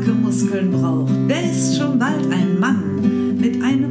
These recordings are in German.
starke Muskeln braucht, der ist schon bald ein Mann mit einem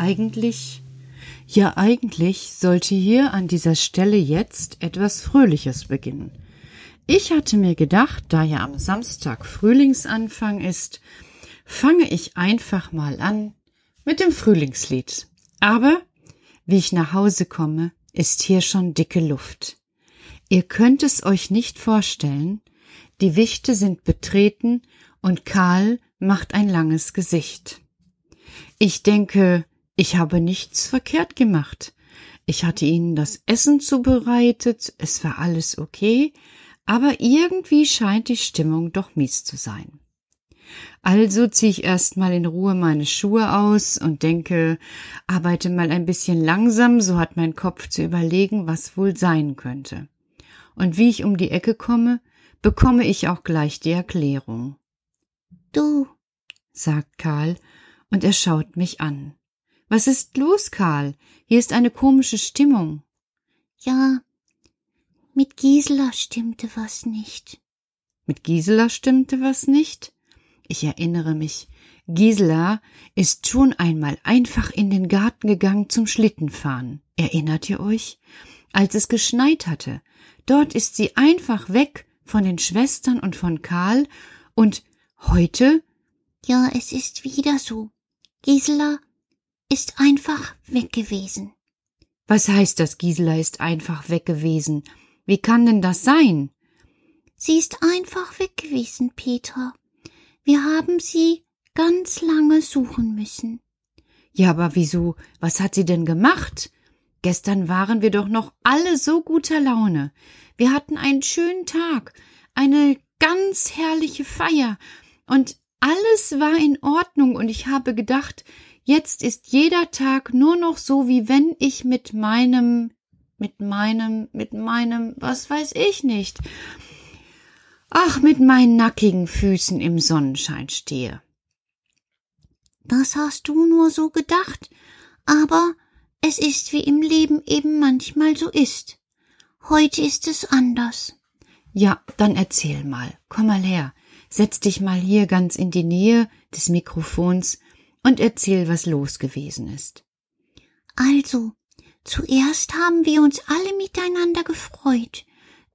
Eigentlich, ja eigentlich sollte hier an dieser Stelle jetzt etwas Fröhliches beginnen. Ich hatte mir gedacht, da ja am Samstag Frühlingsanfang ist, fange ich einfach mal an mit dem Frühlingslied. Aber wie ich nach Hause komme, ist hier schon dicke Luft. Ihr könnt es euch nicht vorstellen, die Wichte sind betreten und Karl macht ein langes Gesicht. Ich denke, ich habe nichts verkehrt gemacht. Ich hatte ihnen das Essen zubereitet, es war alles okay, aber irgendwie scheint die Stimmung doch mies zu sein. Also ziehe ich erstmal in Ruhe meine Schuhe aus und denke, arbeite mal ein bisschen langsam, so hat mein Kopf zu überlegen, was wohl sein könnte. Und wie ich um die Ecke komme, bekomme ich auch gleich die Erklärung. Du, sagt Karl, und er schaut mich an. Was ist los, Karl? Hier ist eine komische Stimmung. ja, mit Gisela stimmte was nicht. Mit Gisela stimmte was nicht? Ich erinnere mich. Gisela ist schon einmal einfach in den Garten gegangen zum Schlittenfahren. Erinnert ihr euch? Als es geschneit hatte. Dort ist sie einfach weg von den Schwestern und von Karl und heute? Ja, es ist wieder so. Gisela ist einfach weg gewesen. Was heißt das, Gisela ist einfach weg gewesen? Wie kann denn das sein? Sie ist einfach weg gewesen, Petra. Wir haben sie ganz lange suchen müssen. Ja, aber wieso? Was hat sie denn gemacht? Gestern waren wir doch noch alle so guter Laune. Wir hatten einen schönen Tag, eine ganz herrliche Feier, und alles war in Ordnung, und ich habe gedacht, jetzt ist jeder Tag nur noch so, wie wenn ich mit meinem, mit meinem, mit meinem, was weiß ich nicht, ach, mit meinen nackigen Füßen im Sonnenschein stehe. Das hast du nur so gedacht, aber es ist wie im Leben eben manchmal so ist. Heute ist es anders. Ja, dann erzähl mal. Komm mal her. Setz dich mal hier ganz in die Nähe des Mikrofons und erzähl, was los gewesen ist. Also, zuerst haben wir uns alle miteinander gefreut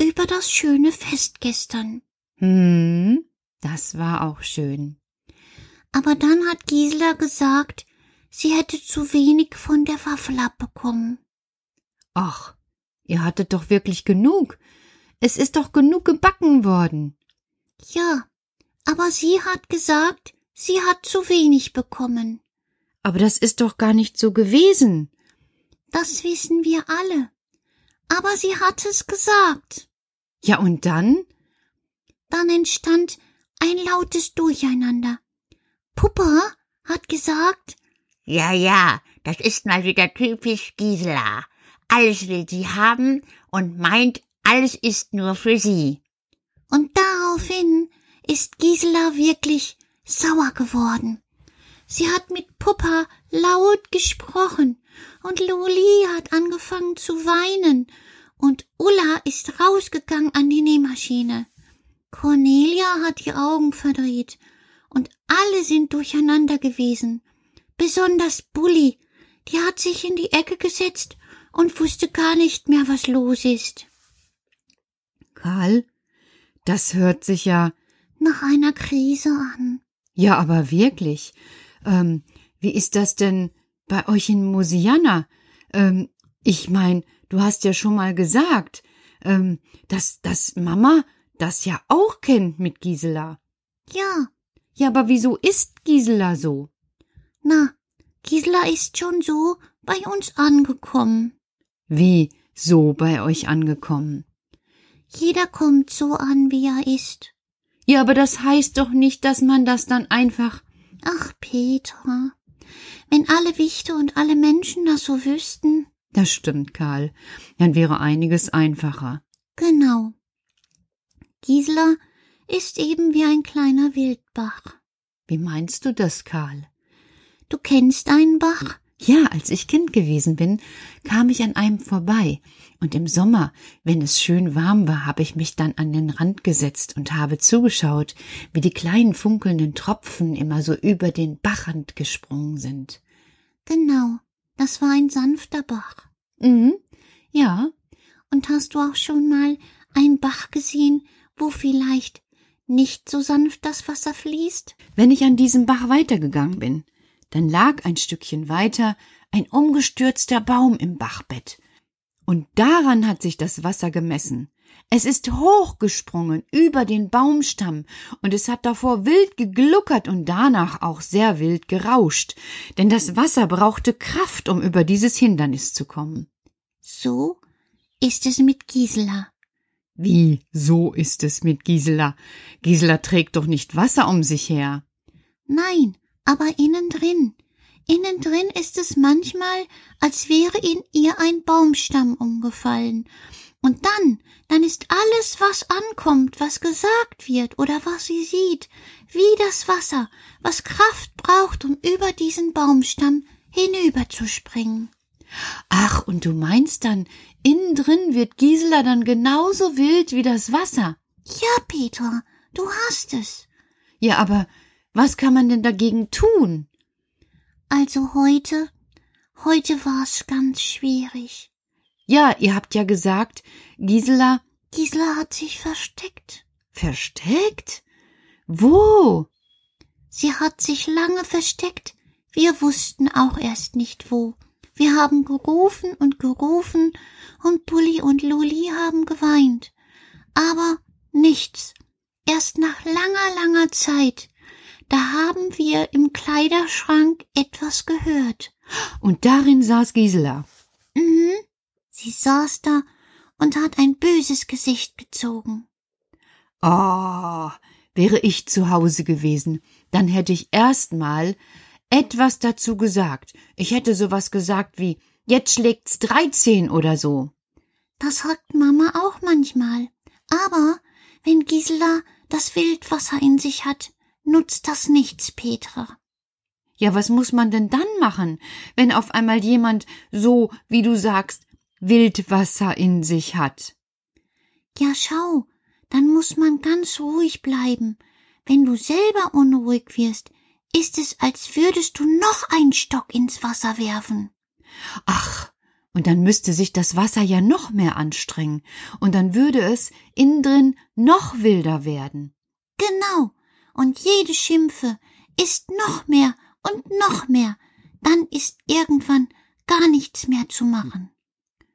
über das schöne Fest gestern. Hm, das war auch schön. Aber dann hat Gisela gesagt, sie hätte zu wenig von der Waffel abbekommen. Ach, ihr hattet doch wirklich genug. Es ist doch genug gebacken worden. Ja, aber sie hat gesagt, sie hat zu wenig bekommen. Aber das ist doch gar nicht so gewesen. Das wissen wir alle. Aber sie hat es gesagt. Ja, und dann? Dann entstand ein lautes Durcheinander. Puppa hat gesagt, Ja, ja, das ist mal wieder typisch Gisela. Alles will sie haben und meint, alles ist nur für sie. und daraufhin ist Gisela wirklich sauer geworden. Sie hat mit Puppa laut gesprochen und Loli hat angefangen zu weinen und Ulla ist rausgegangen an die Nähmaschine. Cornelia hat die Augen verdreht und alle sind durcheinander gewesen. Besonders Bulli, die hat sich in die Ecke gesetzt und wusste gar nicht mehr, was los ist. Karl, das hört sich ja. Nach einer Krise an. Ja, aber wirklich. Ähm, wie ist das denn bei euch in Mosiana? Ähm, ich mein, du hast ja schon mal gesagt, ähm, dass, dass Mama das ja auch kennt mit Gisela. Ja, Ja, aber wieso ist Gisela so? na, Gisela ist schon so bei uns angekommen. Wie so bei euch angekommen? Jeder kommt so an, wie er ist. Ja, aber das heißt doch nicht, dass man das dann einfach. Ach, Petra, wenn alle Wichte und alle Menschen das so wüssten. Das stimmt, Karl. Dann wäre einiges einfacher. Genau. Gisela ist eben wie ein kleiner Wildbach. Wie meinst du das, Karl? Du kennst einen Bach? Ja, als ich Kind gewesen bin, kam ich an einem vorbei, und im Sommer, wenn es schön warm war, habe ich mich dann an den Rand gesetzt und habe zugeschaut, wie die kleinen funkelnden Tropfen immer so über den Bachrand gesprungen sind. Genau, das war ein sanfter Bach. Mhm, ja, Und hast du auch schon mal einen Bach gesehen, wo vielleicht nicht so sanft das Wasser fließt? wenn ich an diesem Bach weitergegangen bin, dann lag ein Stückchen weiter ein umgestürzter Baum im Bachbett. Und daran hat sich das Wasser gemessen. Es ist hochgesprungen über den Baumstamm und es hat davor wild gegluckert und danach auch sehr wild gerauscht, denn das Wasser brauchte Kraft, um über dieses Hindernis zu kommen. So ist es mit Gisela. Wie, so ist es mit Gisela. Gisela trägt doch nicht Wasser um sich her. Nein, aber innen drin. Innen drin ist es manchmal, als wäre in ihr ein Baumstamm umgefallen. Und dann, dann ist alles, was ankommt, was gesagt wird oder was sie sieht, wie das Wasser, was Kraft braucht, um über diesen Baumstamm hinüberzuspringen. Ach, und du meinst dann, innen drin wird Gisela dann genauso wild wie das Wasser. Ja, Petra, du hast es. Ja, aber was kann man denn dagegen tun? Also heute, heute war's ganz schwierig. Ja, ihr habt ja gesagt, Gisela Gisela hat sich versteckt. versteckt? Wo? Sie hat sich lange versteckt. Wir wussten auch erst nicht wo. Wir haben gerufen und gerufen und Bulli und Luli haben geweint. Aber nichts. Erst nach langer, langer Zeit. Da haben wir im Kleiderschrank etwas gehört. Und darin saß Gisela. Mhm. Sie saß da und hat ein böses Gesicht gezogen. Oh, wäre ich zu Hause gewesen, dann hätte ich erstmal etwas dazu gesagt. Ich hätte sowas gesagt wie jetzt schlägt's dreizehn oder so. Das sagt Mama auch manchmal. Aber wenn Gisela das Wildwasser in sich hat, nutzt das nichts, Petra. Ja, was muss man denn dann machen, wenn auf einmal jemand so, wie du sagst, Wildwasser in sich hat? Ja, schau, dann muss man ganz ruhig bleiben. Wenn du selber unruhig wirst, ist es, als würdest du noch einen Stock ins Wasser werfen. Ach, und dann müsste sich das Wasser ja noch mehr anstrengen, und dann würde es innen drin noch wilder werden. Genau. Und jede Schimpfe ist noch mehr und noch mehr. Dann ist irgendwann gar nichts mehr zu machen.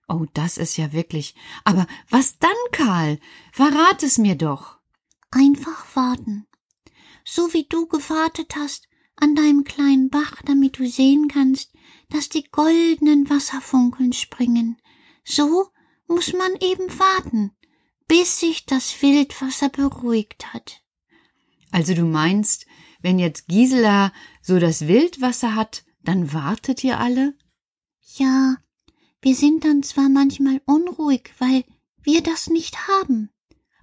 Oh, das ist ja wirklich. Aber was dann, Karl? Verrat es mir doch. Einfach warten. So wie du gewartet hast an deinem kleinen Bach, damit du sehen kannst, dass die goldenen Wasserfunkeln springen. So muss man eben warten, bis sich das Wildwasser beruhigt hat. Also du meinst, wenn jetzt Gisela so das Wildwasser hat, dann wartet ihr alle? Ja, wir sind dann zwar manchmal unruhig, weil wir das nicht haben.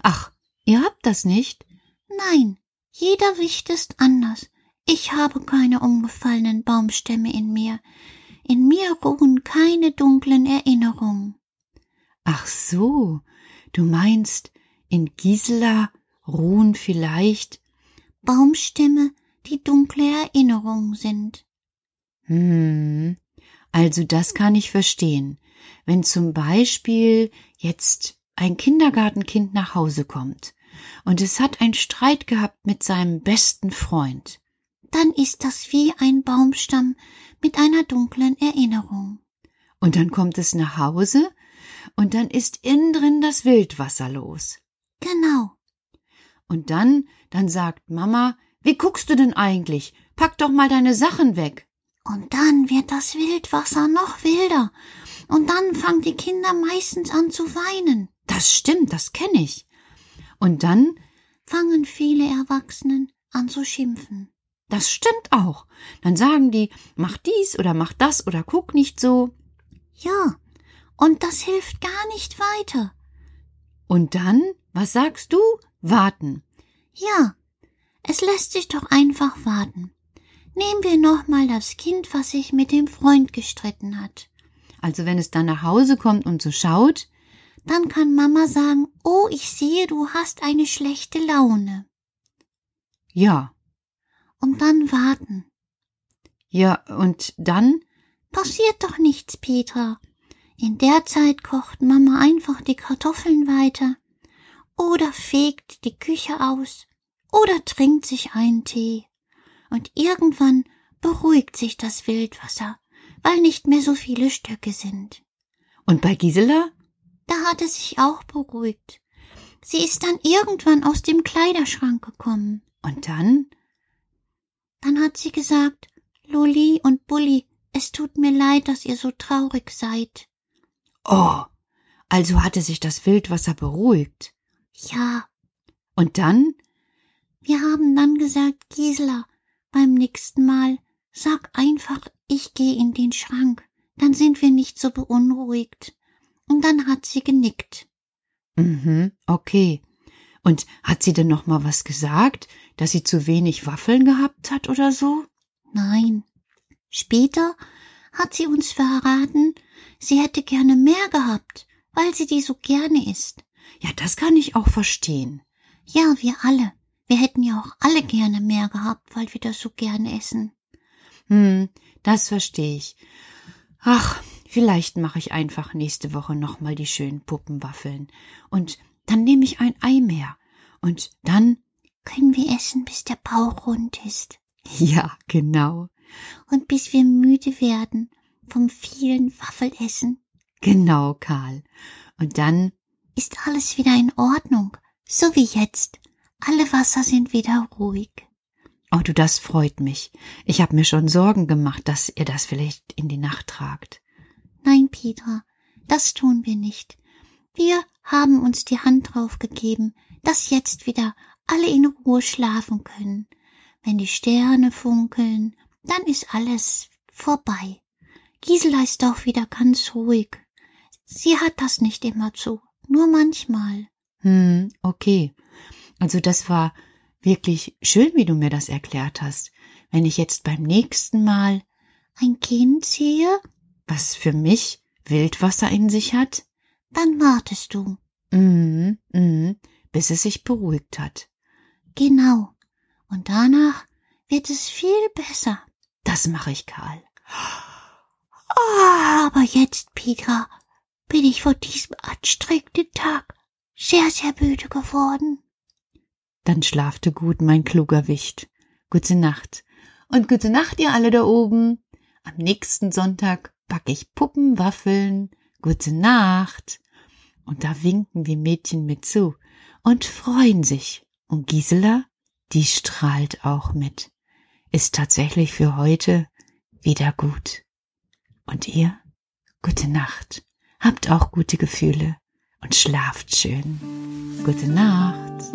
Ach, ihr habt das nicht? Nein, jeder Wicht ist anders. Ich habe keine umgefallenen Baumstämme in mir. In mir ruhen keine dunklen Erinnerungen. Ach so, du meinst, in Gisela ruhen vielleicht. Baumstämme, die dunkle Erinnerungen sind. Hm, also das kann ich verstehen. Wenn zum Beispiel jetzt ein Kindergartenkind nach Hause kommt und es hat einen Streit gehabt mit seinem besten Freund. Dann ist das wie ein Baumstamm mit einer dunklen Erinnerung. Und dann kommt es nach Hause und dann ist innen drin das Wildwasser los. Genau. Und dann, dann sagt Mama, wie guckst du denn eigentlich? Pack doch mal deine Sachen weg. Und dann wird das Wildwasser noch wilder. Und dann fangen die Kinder meistens an zu weinen. Das stimmt, das kenne ich. Und dann, Fangen viele Erwachsenen an zu schimpfen. das stimmt auch. Dann sagen die, mach dies oder mach das oder guck nicht so. Ja, und das hilft gar nicht weiter. Und dann, was sagst du? Warten. Ja, es lässt sich doch einfach warten. Nehmen wir nochmal das Kind, was sich mit dem Freund gestritten hat. Also wenn es dann nach Hause kommt und so schaut, Dann kann Mama sagen, oh, ich sehe, du hast eine schlechte Laune. ja, Und dann warten. ja, und dann, Passiert doch nichts, Petra. In der Zeit kocht Mama einfach die Kartoffeln weiter. Oder fegt die Küche aus. Oder trinkt sich einen Tee. Und irgendwann beruhigt sich das Wildwasser, weil nicht mehr so viele Stöcke sind. und bei Gisela? Da hat es sich auch beruhigt. Sie ist dann irgendwann aus dem Kleiderschrank gekommen. Und dann? Dann hat sie gesagt, Loli und Bulli, es tut mir leid, dass ihr so traurig seid. Oh, Also hatte sich das Wildwasser beruhigt. Ja, Und dann? wir haben dann gesagt, Gisela, beim nächsten Mal sag einfach, ich gehe in den Schrank. Dann sind wir nicht so beunruhigt. Und dann hat sie genickt. Mhm, okay. Und hat sie denn noch mal was gesagt, dass sie zu wenig Waffeln gehabt hat oder so? Nein. Später hat sie uns verraten, sie hätte gerne mehr gehabt, weil sie die so gerne isst. Ja, das kann ich auch verstehen. Ja, wir alle. Wir hätten ja auch alle gerne mehr gehabt, weil wir das so gerne essen. Hm, das verstehe ich. Ach, vielleicht mache ich einfach nächste Woche noch mal die schönen Puppenwaffeln. Und dann nehme ich ein Ei mehr. Und dann, Können wir essen, bis der Bauch rund ist ja, genau, und bis wir müde werden vom vielen Waffelessen. genau, Karl. Und dann, Ist alles wieder in Ordnung, so wie jetzt. Alle Wasser sind wieder ruhig. oh du, das freut mich. Ich habe mir schon Sorgen gemacht, dass ihr das vielleicht in die Nacht tragt. Nein, Petra, das tun wir nicht. Wir haben uns die Hand drauf gegeben, dass jetzt wieder alle in Ruhe schlafen können. Wenn die Sterne funkeln, dann ist alles vorbei. Gisela ist doch wieder ganz ruhig. Sie hat das nicht immer so, nur manchmal. Hm, okay. Also das war wirklich schön, wie du mir das erklärt hast. Wenn ich jetzt beim nächsten Mal, Ein Kind sehe, was für mich Wildwasser in sich hat, dann wartest du. mhm, mhm, bis es sich beruhigt hat. Genau. Und danach wird es viel besser. Das mache ich, Karl. Oh, aber jetzt, Petra, bin ich vor diesem anstrengenden Tag sehr, sehr müde geworden. Dann schlafte gut, mein kluger Wicht. Gute Nacht. Und gute Nacht, ihr alle da oben. Am nächsten Sonntag backe ich Puppenwaffeln. Gute Nacht. Und da winken die Mädchen mit zu und freuen sich. Und Gisela, die strahlt auch mit. Ist tatsächlich für heute wieder gut. Und ihr? Gute Nacht. Habt auch gute Gefühle und schlaft schön. Gute Nacht.